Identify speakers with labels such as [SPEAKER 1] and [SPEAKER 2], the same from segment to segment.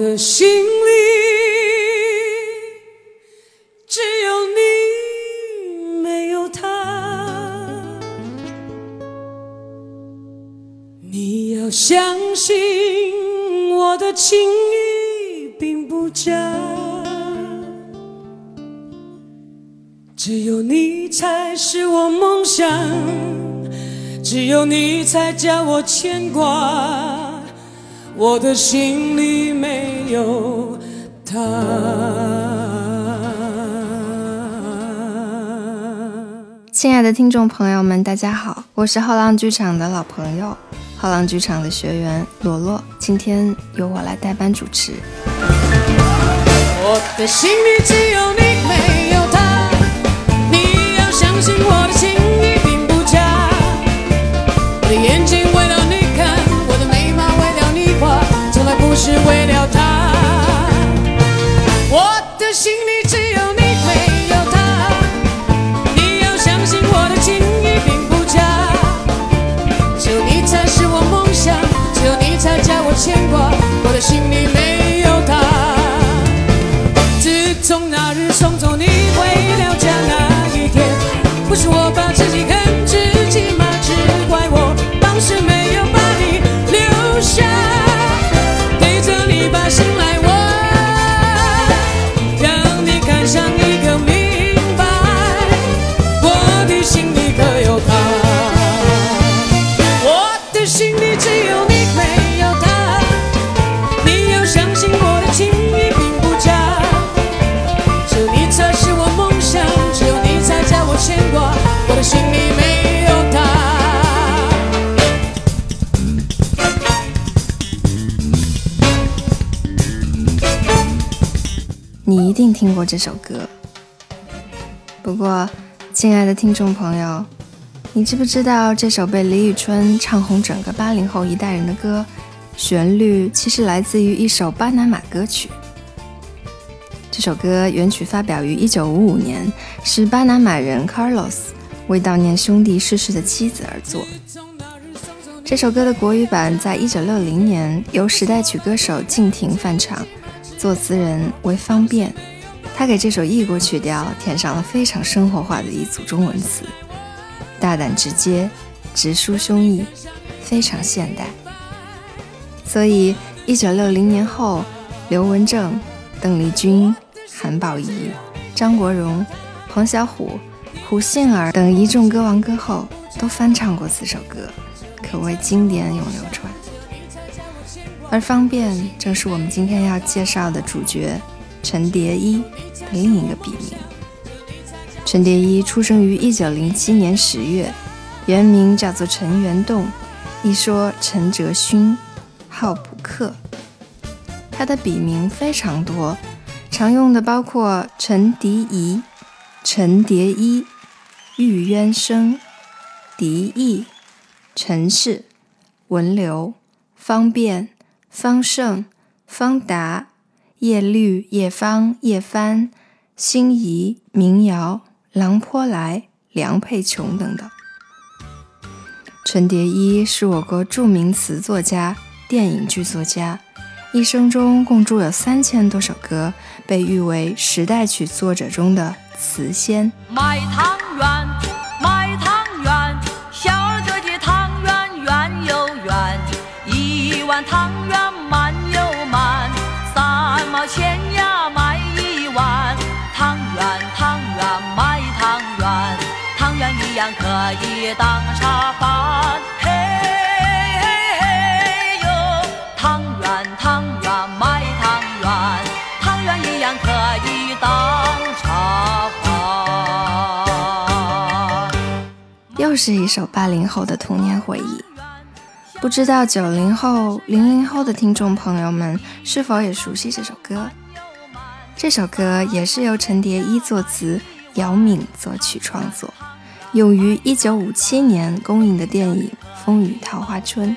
[SPEAKER 1] 的心里只有你，没有他。你要相信我的情意并不假，只有你才是我梦想，只有你才叫我牵挂。我的心里有他。
[SPEAKER 2] 亲爱的听众朋友们，大家好，我是后浪剧场的老朋友，后浪剧场的学员罗罗，今天由我来代班主持。
[SPEAKER 1] 我的心里只有你，没有他。你要相信我的情意
[SPEAKER 2] 听过这首歌。不过，亲爱的听众朋友，你知不知道这首被李宇春唱红整个八零后一代人的歌，旋律其实来自于一首巴拿马歌曲？这首歌原曲发表于一九五五年，是巴拿马人 Carlos 为悼念兄弟逝世的妻子而作。这首歌的国语版在一九六零年由时代曲歌手敬亭翻唱，作词人为方便。他给这首异国曲调填上了非常生活化的一组中文词，大胆直接，直抒胸臆，非常现代。所以，一九六零年后，刘文正、邓丽君、韩宝仪、张国荣、彭小虎、胡杏儿等一众歌王歌后都翻唱过此首歌，可谓经典永流传。而方便正是我们今天要介绍的主角陈蝶衣的另一个笔名。陈蝶衣出生于一九零七年十月，原名叫做陈元栋，一说陈哲勋，号补课。他的笔名非常多，常用的包括陈迪仪、陈蝶衣、玉渊生、狄义、陈氏、文流、方便、方胜、方达、叶绿、叶芳、叶帆、辛夷、民谣、郎坡来、梁佩琼等等。陈蝶衣是我国著名词作家、电影剧作家，一生中共著有三千多首歌，被誉为时代曲作者中的词仙。
[SPEAKER 3] 卖汤圆，又
[SPEAKER 2] 是一首八零后的童年回忆。不知道九零后、零零后的听众朋友们是否也熟悉这首歌？这首歌也是由陈蝶衣作词，姚敏作曲创作，用于一九五七年公映的电影《风雨桃花春》。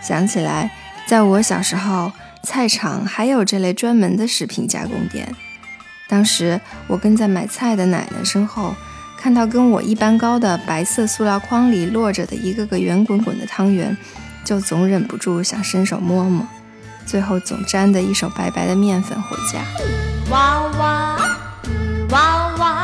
[SPEAKER 2] 想起来，在我小时候，菜场还有这类专门的食品加工店。当时我跟在买菜的奶奶身后，看到跟我一般高的白色塑料筐里摞着的一个个圆滚滚的汤圆，就总忍不住想伸手摸摸。最后总沾的一手白白的面粉回家。
[SPEAKER 4] 娃娃，娃娃，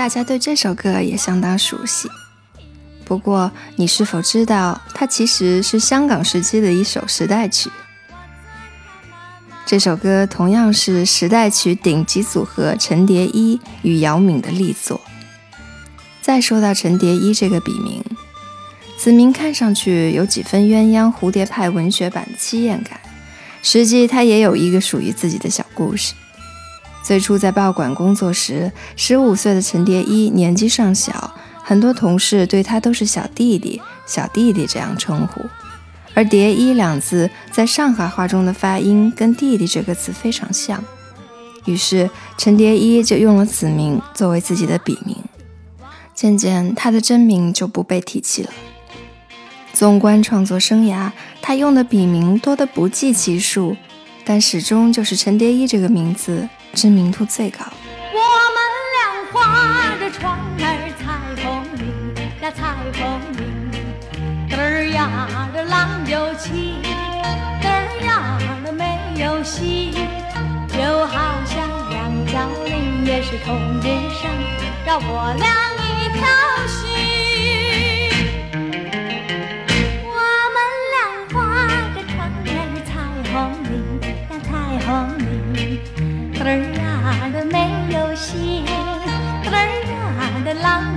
[SPEAKER 2] 大家对这首歌也相当熟悉。不过，你是否知道它其实是香港时期的一首时代曲？这首歌同样是时代曲顶级组合陈蝶衣与姚敏的力作。再说到陈蝶衣这个笔名，此名看上去有几分鸳鸯蝴蝶派文学版的凄艳感，实际他也有一个属于自己的小故事。最初在报馆工作时，十五岁的陈蝶衣年纪尚小，很多同事对他都是小弟弟、小弟弟这样称呼。而“蝶衣”两字在上海话中的发音跟“弟弟”这个词非常像，于是陈蝶衣就用了此名作为自己的笔名。渐渐，他的真名就不被提起了。纵观创作生涯，他用的笔名多得不计其数，但始终就是陈蝶衣这个名字知名度最高。
[SPEAKER 4] 我们俩画着船儿彩虹里呀彩虹里，嘚儿呀的浪有起，嘚儿呀的没有息，就好像两角菱也是同日生，让我俩一条心。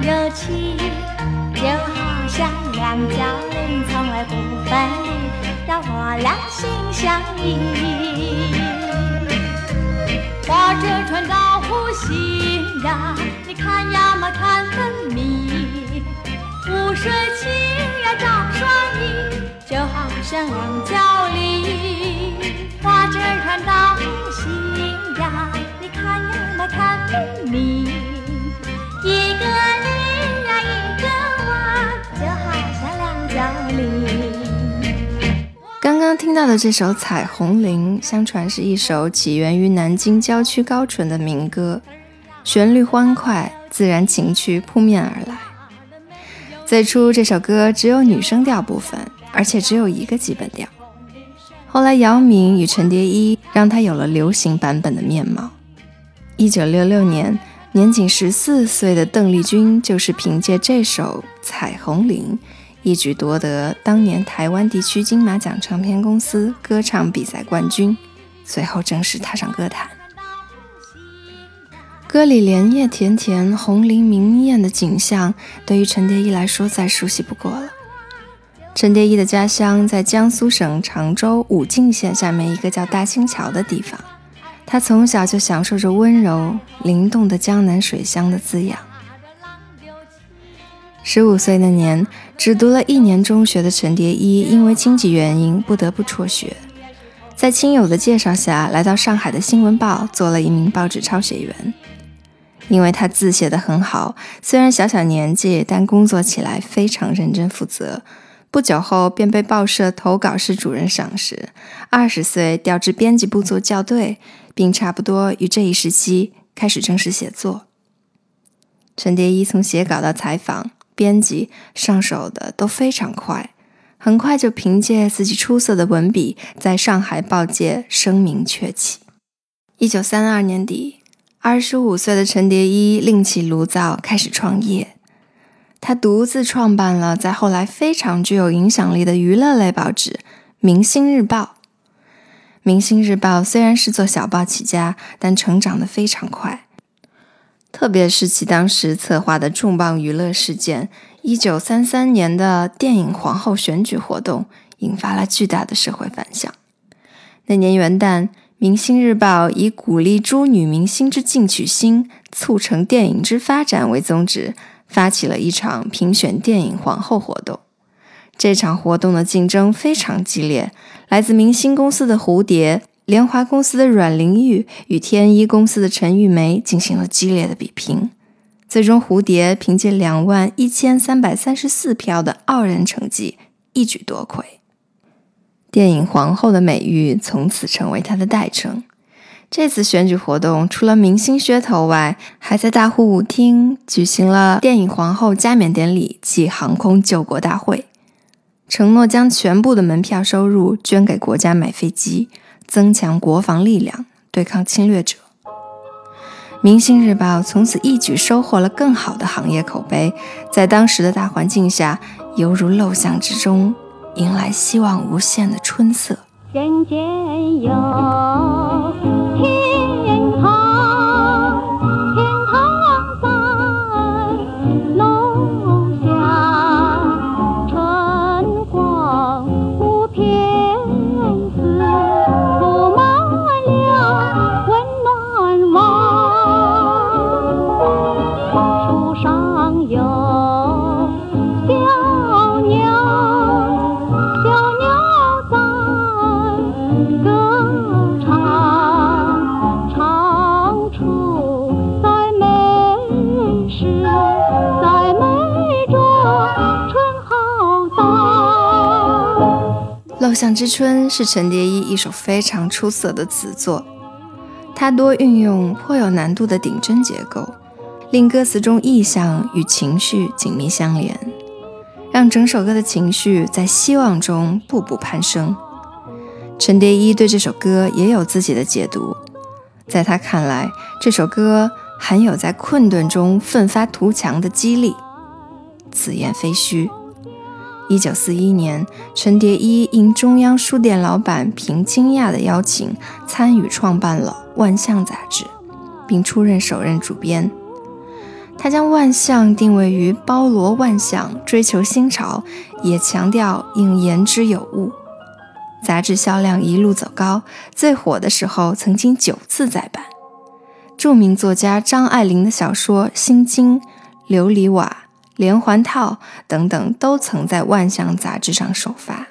[SPEAKER 4] 有情，就好像两角菱从来不分离，让我俩心相依。划着船到湖心呀，你看呀嘛看分明，湖水清呀照双影，就好像两角菱。划着船到湖心呀，你看呀嘛看分明，一个你呀一个我，就好像两角菱。
[SPEAKER 2] 刚刚听到的这首《彩虹铃》，相传是一首起源于南京郊区高淳的民歌，旋律欢快，自然情趣扑面而来。最初这首歌只有女声调部分，而且只有一个基本调。后来姚明与陈蝶衣让它有了流行版本的面貌。一九六六年，年仅十四岁的邓丽君就是凭借这首《彩虹铃》。一举夺得当年台湾地区金马奖唱片公司歌唱比赛冠军，随后正式踏上歌坛。歌里莲叶田田、红菱明艳的景象，对于陈蝶衣来说再熟悉不过了。陈蝶衣的家乡在江苏省常州武进县下面一个叫大兴桥的地方，他从小就享受着温柔灵动的江南水乡的滋养。十五岁那年，只读了一年中学的陈蝶衣，因为经济原因不得不辍学，在亲友的介绍下来到上海的新闻报做了一名报纸抄写员。因为他字写得很好，虽然小小年纪，但工作起来非常认真负责。不久后便被报社投稿室主任赏识，二十岁调至编辑部做校对，并差不多于这一时期开始正式写作。陈蝶衣从写稿到采访。编辑上手的都非常快，很快就凭借自己出色的文笔，在上海报界声名鹊起。一九三二年底，二十五岁的陈蝶衣另起炉灶，开始创业。他独自创办了在后来非常具有影响力的娱乐类报纸《明星日报》。《明星日报》虽然是做小报起家，但成长得非常快。特别是其当时策划的重磅娱乐事件——一九三三年的电影皇后选举活动，引发了巨大的社会反响。那年元旦，《明星日报以鼓励诸女明星之进取心，促成电影之发展为宗旨，发起了一场评选电影皇后活动。这场活动的竞争非常激烈，来自明星公司的蝴蝶、联华公司的阮玲玉与天一公司的陈玉梅进行了激烈的比拼。最终，蝴蝶凭借两万一千三百三十四票的傲人成绩，一举夺魁。电影皇后的美誉从此成为她的代称。这次选举活动除了明星噱头外，还在大户舞厅举行了电影皇后加冕典礼暨航空救国大会。承诺将全部的门票收入捐给国家买飞机，增强国防力量，对抗侵略者。《明星日报》从此一举收获了更好的行业口碑，在当时的大环境下，犹如陋巷之中迎来希望无限的春色。
[SPEAKER 4] 人间有在。
[SPEAKER 2] 《陋巷之春》是陈蝶衣一首非常出色的词作，它多运用颇有难度的顶针结构，令歌词中意象与情绪紧密相连，让整首歌的情绪在希望中步步攀升。陈蝶衣对这首歌也有自己的解读，在他看来，这首歌含有在困顿中奋发图强的激励。此言非虚。一九四一年，陈蝶衣应中央书店老板平金亚的邀请，参与创办了《万象》杂志，并出任首任主编。他将万象定位于包罗万象、追求新潮，也强调应言之有物。杂志销量一路走高，最火的时候曾经九次再版。著名作家张爱玲的小说《心经》《琉璃瓦》。连环套等等都曾在《万象》杂志上首发。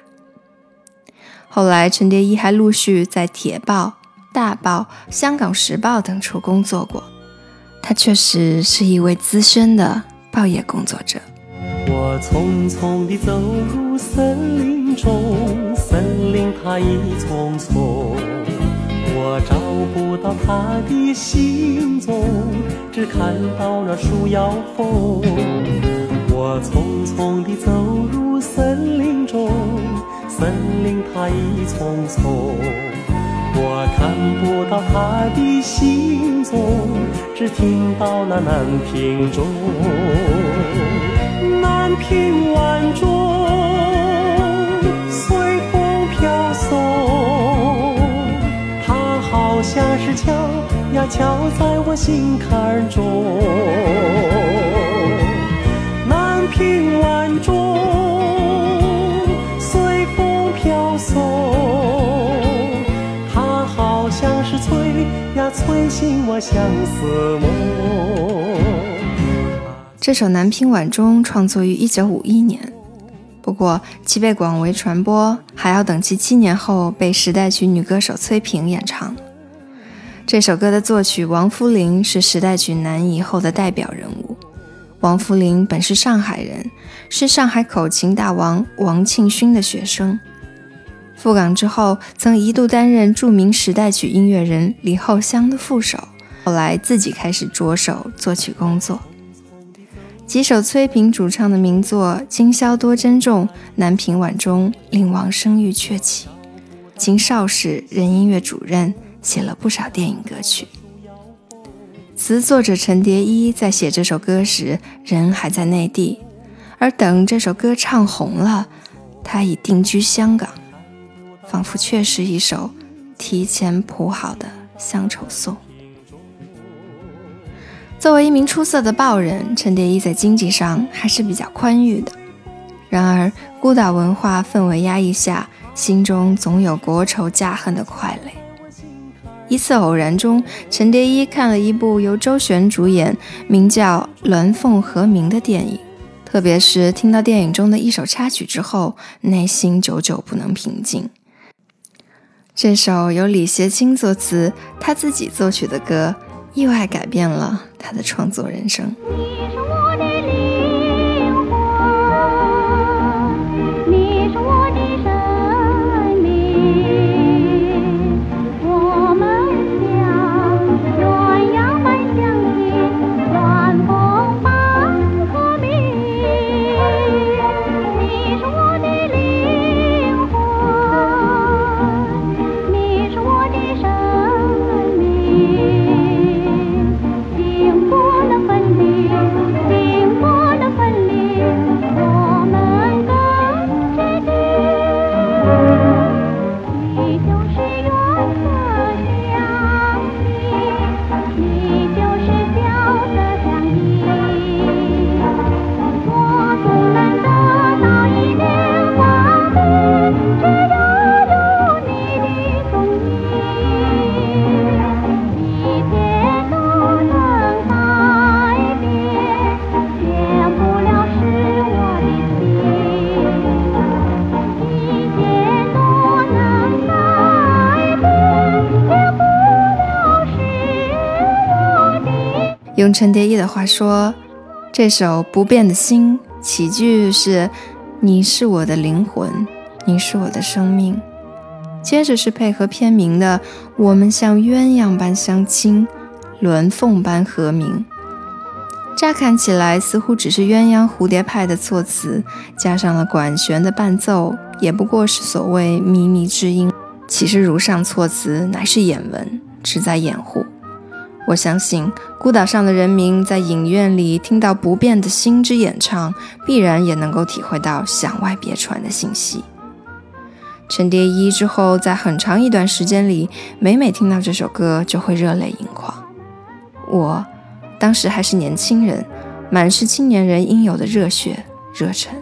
[SPEAKER 2] 后来，陈蝶衣还陆续在《铁报》《大报》《香港时报》等处工作过。他确实是一位资深的报业工作者。
[SPEAKER 5] 我匆匆地走入森林中，森林它一丛丛，我找不到他的行踪，只看到了树摇风。匆地走入森林中，森林它一丛丛，我看不到他的行踪，只听到那南屏钟。南屏晚钟随风飘送，它好像是敲呀敲在我心坎中。南屏晚钟随风飘送，它好像是催呀催醒我相思梦。
[SPEAKER 2] 这首《南屏晚钟》创作于1951年，不过其被广为传播还要等其七年后被时代曲女歌手崔萍演唱。这首歌的作曲王夫龄是时代曲男一后的代表人物。王夫龄本是上海人，是上海口琴大王王庆勋的学生。赴港之后，曾一度担任著名时代曲音乐人李后香的副手，后来自己开始着手作曲工作。几首崔萍主唱的名作《今宵多珍重》《南屏晚钟》令王声誉鹊起。经邵氏任音乐主任，写了不少电影歌曲。词作者陈蝶衣在写这首歌时，人还在内地，而等这首歌唱红了，他已定居香港，仿佛却是一首提前谱好的乡愁颂。作为一名出色的报人，陈蝶衣在经济上还是比较宽裕的。然而，孤岛文化氛围压抑下，心中总有国仇家恨的快累。一次偶然中，陈蝶衣看了一部由周璇主演、名叫《鸾凤和鸣》的电影，特别是听到电影中的一首插曲之后，内心久久不能平静。这首由李协清作词、他自己作曲的歌，意外改变了他的创作人生。陈蝶衣的话说，这首《不变的心》起句是“你是我的灵魂，你是我的生命”，接着是配合片名的“我们像鸳鸯般相亲，鸾凤般和鸣”。乍看起来似乎只是鸳鸯蝴蝶派的措辞，加上了管弦的伴奏，也不过是所谓靡靡之音。其实如上措辞乃是眼文，只在掩护。我相信孤岛上的人民在影院里听到不变的心之演唱，必然也能够体会到响外别传的信息。陈蝶衣之后，在很长一段时间里，每每听到这首歌就会热泪盈眶。我当时还是年轻人，满是青年人应有的热血热忱。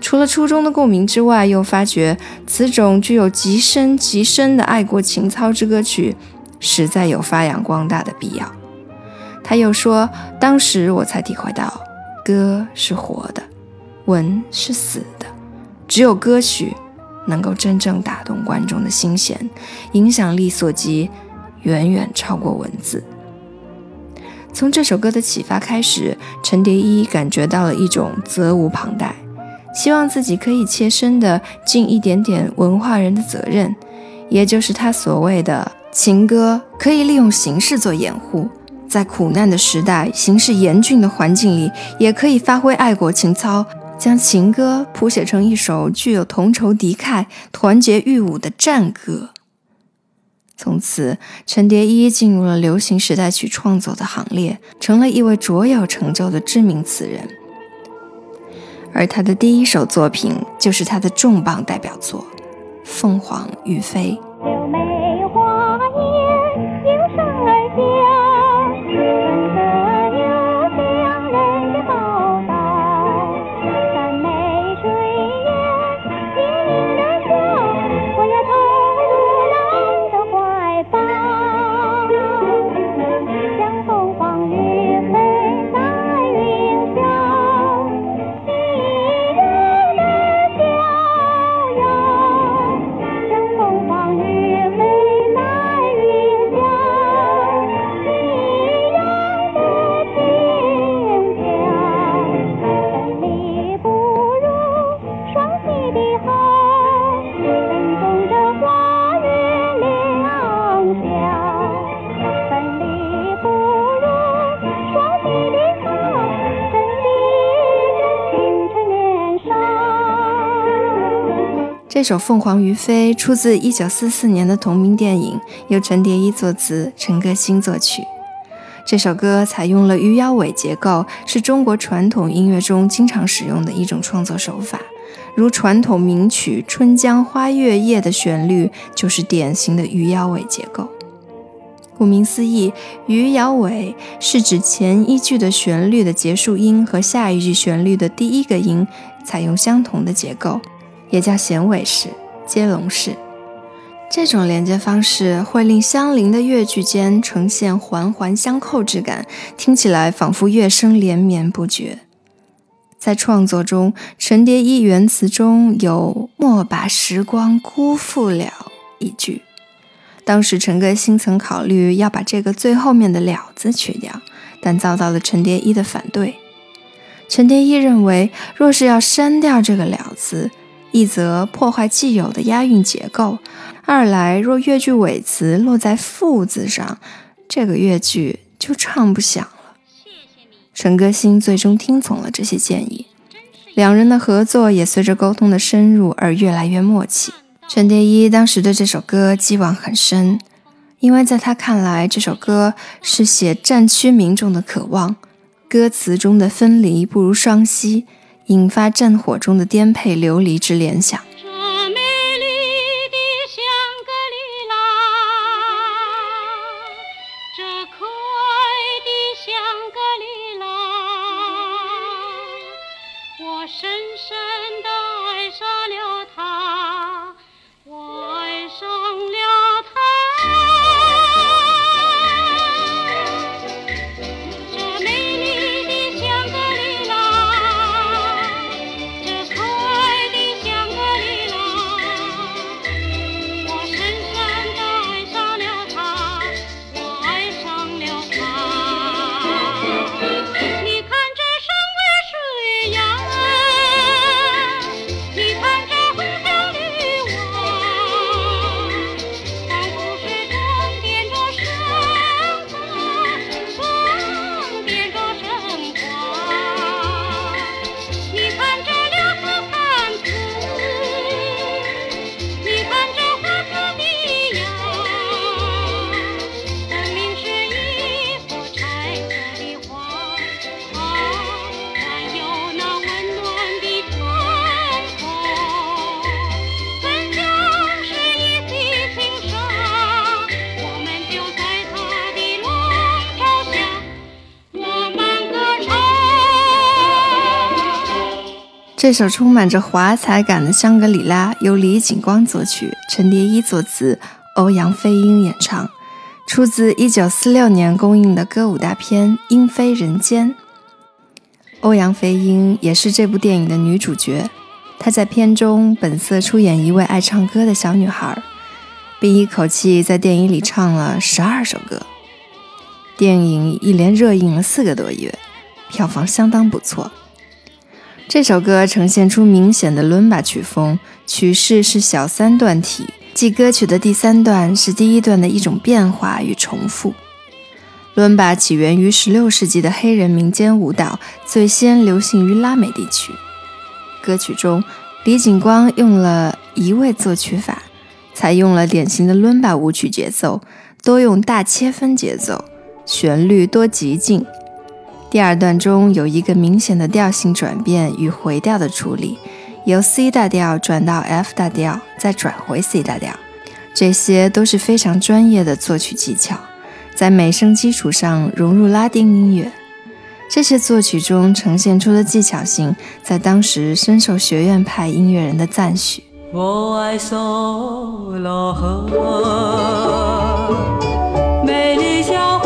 [SPEAKER 2] 除了初中的共鸣之外，又发觉此种具有极深极深的爱国情操之歌曲，实在有发扬光大的必要。他又说，当时我才体会到，歌是活的，文是死的，只有歌曲能够真正打动观众的心弦，影响力所及，远远超过文字。从这首歌的启发开始，陈蝶衣感觉到了一种责无旁贷，希望自己可以切身的尽一点点文化人的责任，也就是他所谓的情歌可以利用形式做掩护，在苦难的时代、形势严峻的环境里，也可以发挥爱国情操，将情歌谱写成一首具有同仇敌忾、团结御侮的战歌。从此，陈蝶衣进入了流行时代曲创作的行列，成了一位卓有成就的知名词人。而他的第一首作品就是他的重磅代表作《凤凰于飞》。这首《凤凰于飞》出自1944年的同名电影，由陈蝶衣作词，陈歌辛作曲。这首歌采用了余腰尾结构，是中国传统音乐中经常使用的一种创作手法。如传统名曲《春江花月夜》的旋律就是典型的余腰尾结构。顾名思义，余摇尾是指前一句的旋律的结束音和下一句旋律的第一个音采用相同的结构，也叫衔尾式、接龙式。这种连接方式会令相邻的乐句间呈现环环相扣之感，听起来仿佛乐声连绵不绝。在创作中，陈蝶衣原词中有“莫把时光辜负了”一句。当时陈歌辛曾考虑要把这个最后面的“了”字去掉，但遭到了陈蝶衣的反对。陈蝶衣认为，若是要删掉这个“了”字，一则破坏既有的押韵结构，二来若越剧尾词落在“复”字上，这个越剧就唱不响了。陈歌辛最终听从了这些建议，两人的合作也随着沟通的深入而越来越默契。陈蝶衣当时对这首歌寄望很深，因为在他看来，这首歌是写战区民众的渴望，歌词中的分离不如双栖，引发战火中的颠沛流离之联想。
[SPEAKER 4] 这
[SPEAKER 2] 首充满着华彩感的《香格里拉》由李景光作曲，陈蝶衣作词，欧阳菲英演唱，出自1946年公映的歌舞大片《莺飞人间》。欧阳菲英也是这部电影的女主角，她在片中本色出演一位爱唱歌的小女孩，并一口气在电影里唱了十二首歌。电影一连热映了四个多月，票房相当不错。这首歌呈现出明显的伦巴曲风，曲式是小三段体，即歌曲的第三段是第一段的一种变化与重复。伦巴起源于16世纪的黑人民间舞蹈，最先流行于拉美地区。歌曲中，李景光用了移位作曲法，采用了典型的伦巴舞曲节奏，多用大切分节奏，旋律多极进。第二段中有一个明显的调性转变与回调的处理，由 C 大调转到 F 大调，再转回 C 大调，这些都是非常专业的作曲技巧，在美声基础上融入拉丁音乐。这些作曲中呈现出的技巧性，在当时深受学院派音乐人的赞许。
[SPEAKER 3] 我爱索罗河，美丽
[SPEAKER 2] 小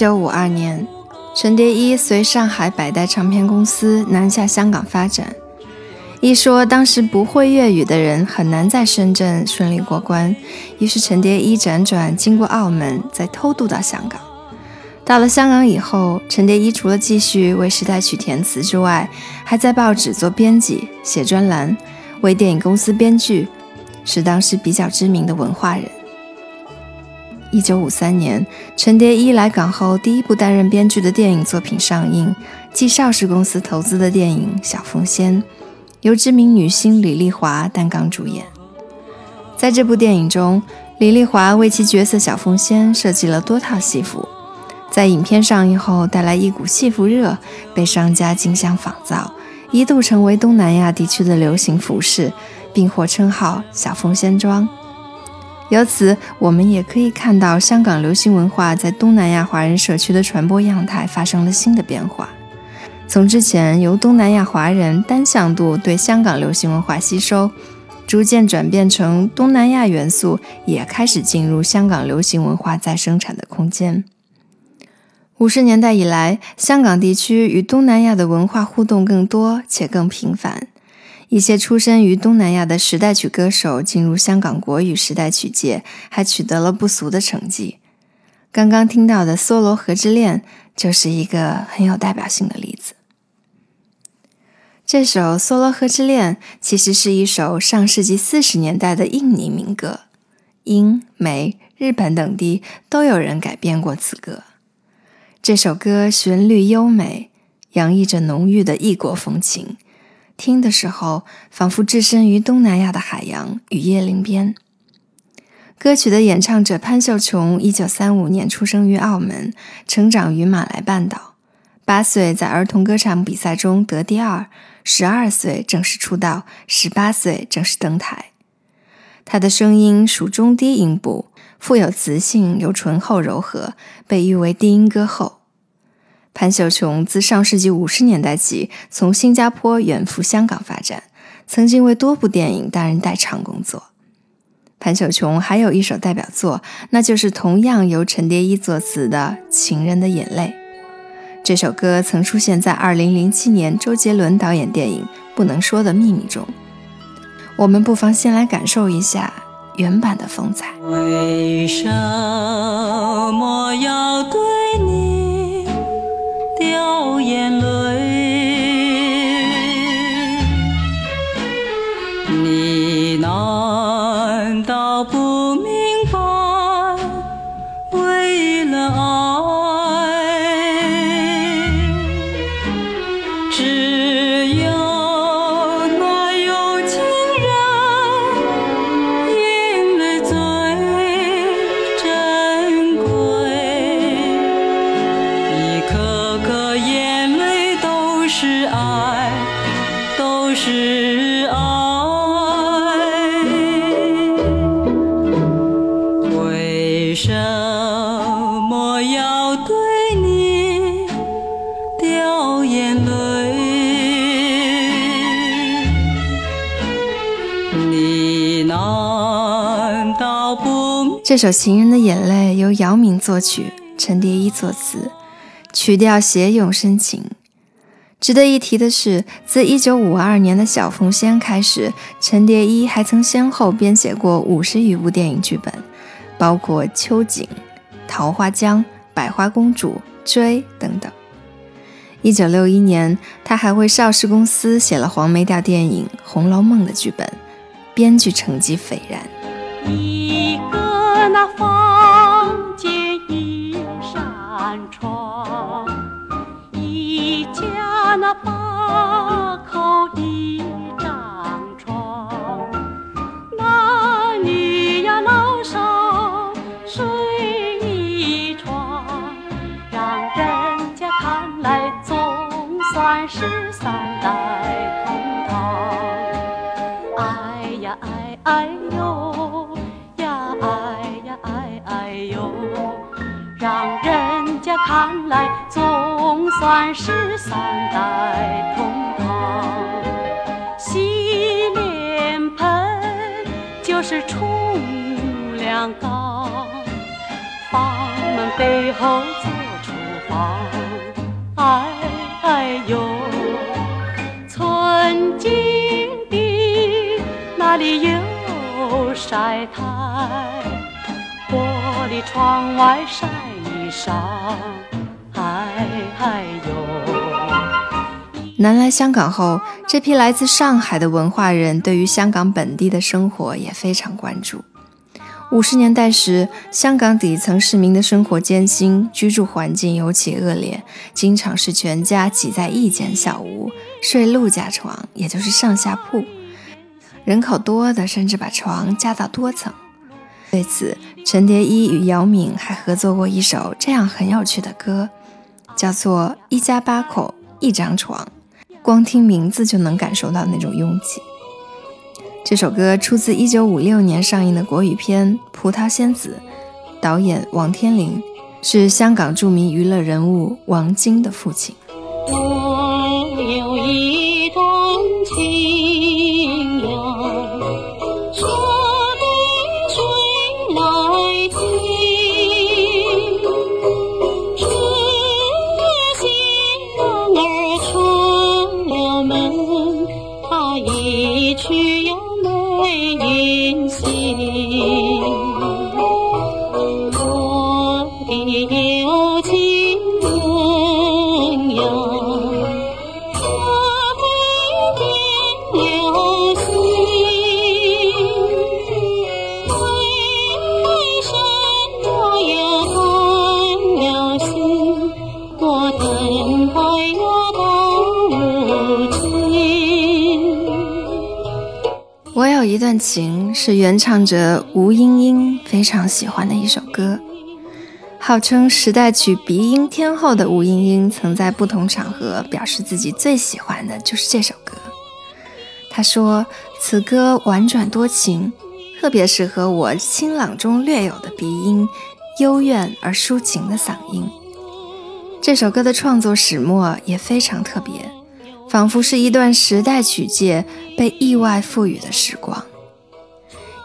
[SPEAKER 2] 九五二年，陈蝶衣随上海百代唱片公司南下香港发展。一说当时不会粤语的人很难在深圳顺利过关，于是陈蝶衣辗转经过澳门，再偷渡到香港。到了香港以后，陈蝶衣除了继续为时代曲填词之外，还在报纸做编辑、写专栏，为电影公司编剧，是当时比较知名的文化人。一九五三年，陈蝶衣来港后，第一部担任编剧的电影作品上映，继邵氏公司投资的电影《小凤仙》。由知名女星李丽华担纲主演。在这部电影中，李丽华为其角色小凤仙设计了多套戏服，在影片上映后带来一股戏服热，被商家竞相仿造，一度成为东南亚地区的流行服饰，并获称号“小凤仙装”。由此，我们也可以看到香港流行文化在东南亚华人社区的传播样态发生了新的变化。从之前由东南亚华人单向度对香港流行文化吸收，逐渐转变成东南亚元素也开始进入香港流行文化再生产的空间。五十年代以来，香港地区与东南亚的文化互动更多且更频繁。一些出身于东南亚的时代曲歌手进入香港国语时代曲界，还取得了不俗的成绩。刚刚听到的《梭罗河之恋》就是一个很有代表性的例子。这首《梭罗河之恋》其实是一首上世纪四十年代的印尼民歌，英、美、日本等地都有人改编过此歌。这首歌旋律优美，洋溢着浓郁的异国风情，听的时候仿佛置身于东南亚的海洋与椰林边。歌曲的演唱者潘秀琼，一九三五年出生于澳门，成长于马来半岛。八岁在儿童歌唱比赛中得第二。十二岁正式出道，十八岁正式登台。他的声音属中低音部，富有磁性又醇厚柔和，被誉为低音歌后。潘秀琼自上世纪五十年代起从新加坡远赴香港发展，曾经为多部电影担任代唱工作。潘秀琼还有一首代表作，那就是同样由陈蝶衣作词的《情人的眼泪》。这首歌曾出现在2007年周杰伦导演电影《不能说的秘密》中，我们不妨先来感受一下原版的风采。
[SPEAKER 3] 为什么要对你掉眼泪？
[SPEAKER 2] 这首《情人的眼泪》由姚明作曲，陈蝶衣作词，曲调写咏深情。值得一提的是，自1952年的《小凤仙》开始，陈蝶衣还曾先后编写过五十余部电影剧本，包括《秋瑾》《桃花江》《百花公主》《追》等等。1961年，他还为邵氏公司写了黄梅调电影《红楼梦》的剧本，编剧成绩斐然。
[SPEAKER 4] 那房间一扇窗，一家那八口一张床，男女呀老少睡一床，让人家看来总算是三代同堂。哎呀哎哎总算是三代同堂。洗脸盆就是冲凉缸，房门背后做厨房。哎哎呦，曾经
[SPEAKER 3] 哪里有晒台？玻璃窗外晒衣裳，哎哎呦。
[SPEAKER 2] 南来香港后，这批来自上海的文化人对于香港本地的生活也非常关注。五十年代时，香港底层市民的生活艰辛，居住环境尤其恶劣，经常是全家挤在一间小屋，睡陆家床，也就是上下铺。人口多的甚至把床加到多层。对此，陈蝶衣与姚敏还合作过一首这样很有趣的歌，叫做《一家八口一张床》，光听名字就能感受到那种拥挤。这首歌出自1956年上映的国语片《葡萄仙子》，导演王天林是香港著名娱乐人物王晶的父亲。
[SPEAKER 4] 我有一段情
[SPEAKER 2] 段情是原唱者吴英英非常喜欢的一首歌，号称时代曲鼻音天后的吴英英曾在不同场合表示自己最喜欢的就是这首歌。她说：“此歌婉转多情，特别适合我清朗中略有的鼻音，幽怨而抒情的嗓音。”这首歌的创作始末也非常特别，仿佛是一段时代曲界被意外赋予的时光。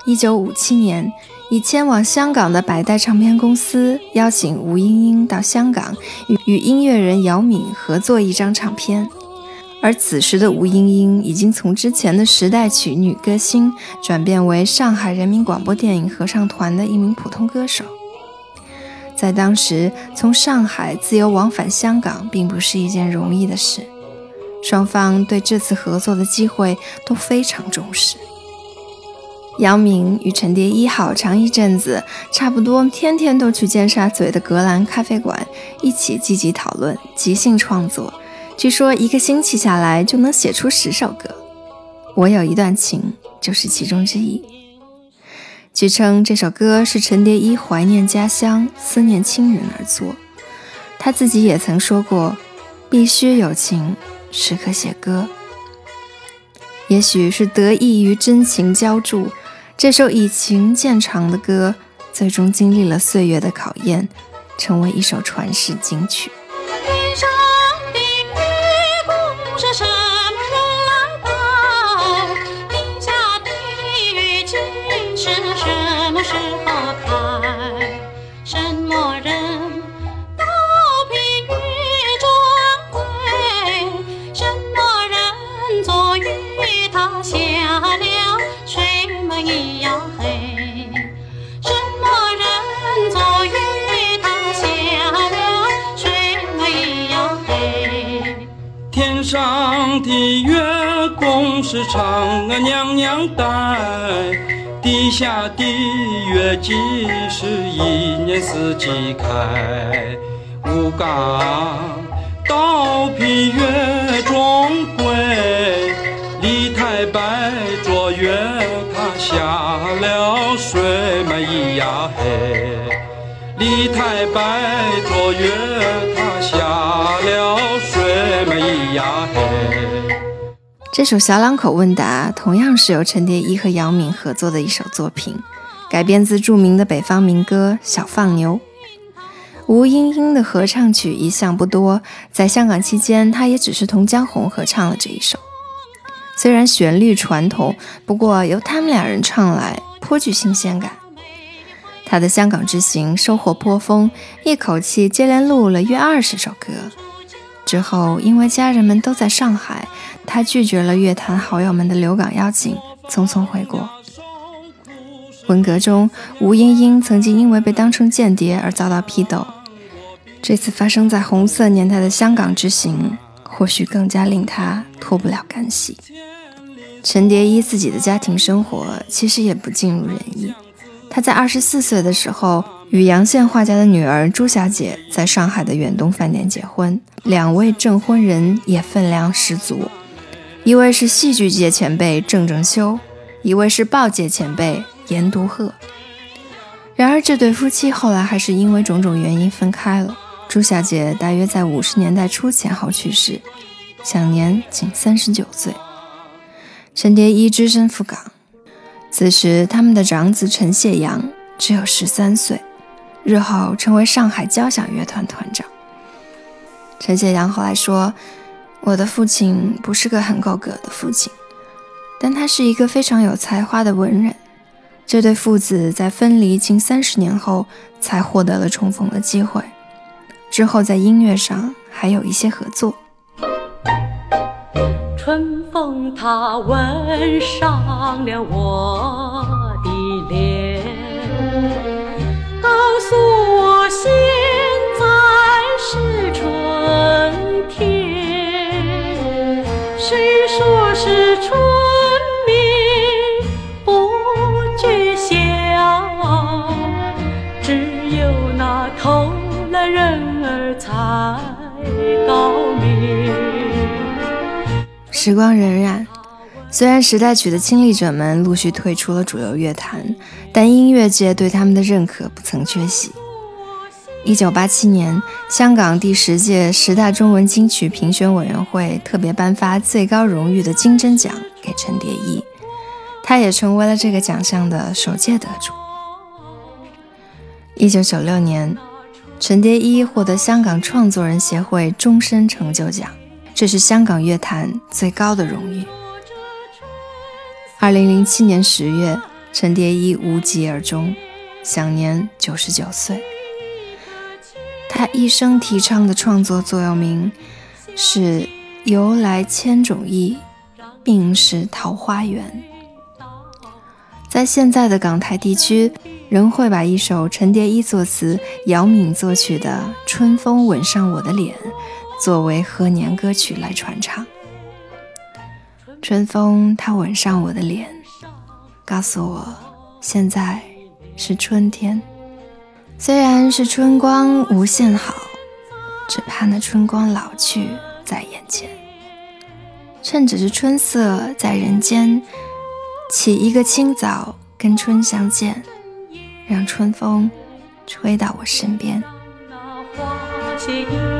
[SPEAKER 2] 一九五七年，以迁往香港的百代唱片公司邀请吴英英到香港与与音乐人姚敏合作一张唱片，而此时的吴英英已经从之前的时代曲女歌星转变为上海人民广播电影合唱团的一名普通歌手。在当时，从上海自由往返香港并不是一件容易的事，双方对这次合作的机会都非常重视。姚明与陈蝶衣好长一阵子，差不多天天都去尖沙咀的格兰咖啡馆一起积极讨论、即兴创作。据说一个星期下来就能写出十首歌，《我有一段情》就是其中之一。据称，这首歌是陈蝶衣怀念家乡、思念亲人而作。他自己也曾说过：“必须有情，时刻写歌。”也许是得益于真情浇筑，这首以情见长的歌，最终经历了岁月的考验，成为一首传世金曲。
[SPEAKER 4] 天上的月宫是什么人来拜？地下的雨季是什么时候开？什么人刀劈玉装贵？什么人昨与他下了水门一样黑？什么人昨与他下了水门一样黑？
[SPEAKER 6] 天上的月宫是嫦娥娘娘戴，地下的月季是一年四季开。吴刚刀劈月中下了水门一呀嘿。李太白坐月，他下了水门咿呀嘿。
[SPEAKER 2] 这首《小两口问答》同样是由陈蝶衣和姚敏合作的一首作品，改编自著名的北方民歌《小放牛》。吴英英的合唱曲一向不多，在香港期间，她也只是同江红合唱了这一首。虽然旋律传统，不过由他们俩人唱来颇具新鲜感。他的香港之行收获颇丰，一口气接连录了约二十首歌。之后，因为家人们都在上海，他拒绝了乐坛好友们的留港邀请，匆匆回国。文革中，吴英英曾经因为被当成间谍而遭到批斗。这次发生在红色年代的香港之行，或许更加令他脱不了干系。陈蝶衣自己的家庭生活其实也不尽如人意。他在二十四岁的时候，与洋县画家的女儿朱小姐在上海的远东饭店结婚，两位证婚人也分量十足，一位是戏剧界前辈郑正修，一位是报界前辈。严独鹤。然而，这对夫妻后来还是因为种种原因分开了。朱小姐大约在五十年代初前后去世，享年仅三十九岁。陈蝶衣只身赴港，此时他们的长子陈谢阳只有十三岁，日后成为上海交响乐团团长。陈谢阳后来说：“我的父亲不是个很够格的父亲，但他是一个非常有才华的文人。”这对父子在分离近三十年后才获得了重逢的机会，之后在音乐上还有一些合作。
[SPEAKER 4] 春风它吻上了我
[SPEAKER 2] 时光荏苒，虽然时代曲的亲历者们陆续退出了主流乐坛，但音乐界对他们的认可不曾缺席。一九八七年，香港第十届十大中文金曲评选委员会特别颁发最高荣誉的金针奖给陈蝶衣，他也成为了这个奖项的首届得主。一九九六年，陈蝶衣获得香港创作人协会终身成就奖。这是香港乐坛最高的荣誉。二零零七年十月，陈蝶衣无疾而终，享年九十九岁。他一生提倡的创作座右铭是“由来千种意，病是桃花源”。在现在的港台地区，仍会把一首陈蝶衣作词、姚敏作曲的《春风吻上我的脸》。作为贺年歌曲来传唱。春风它吻上我的脸，告诉我现在是春天。虽然是春光无限好，只怕那春光老去在眼前。趁着这春色在人间，起一个清早跟春相见，让春风吹到我身边。
[SPEAKER 4] 一年又一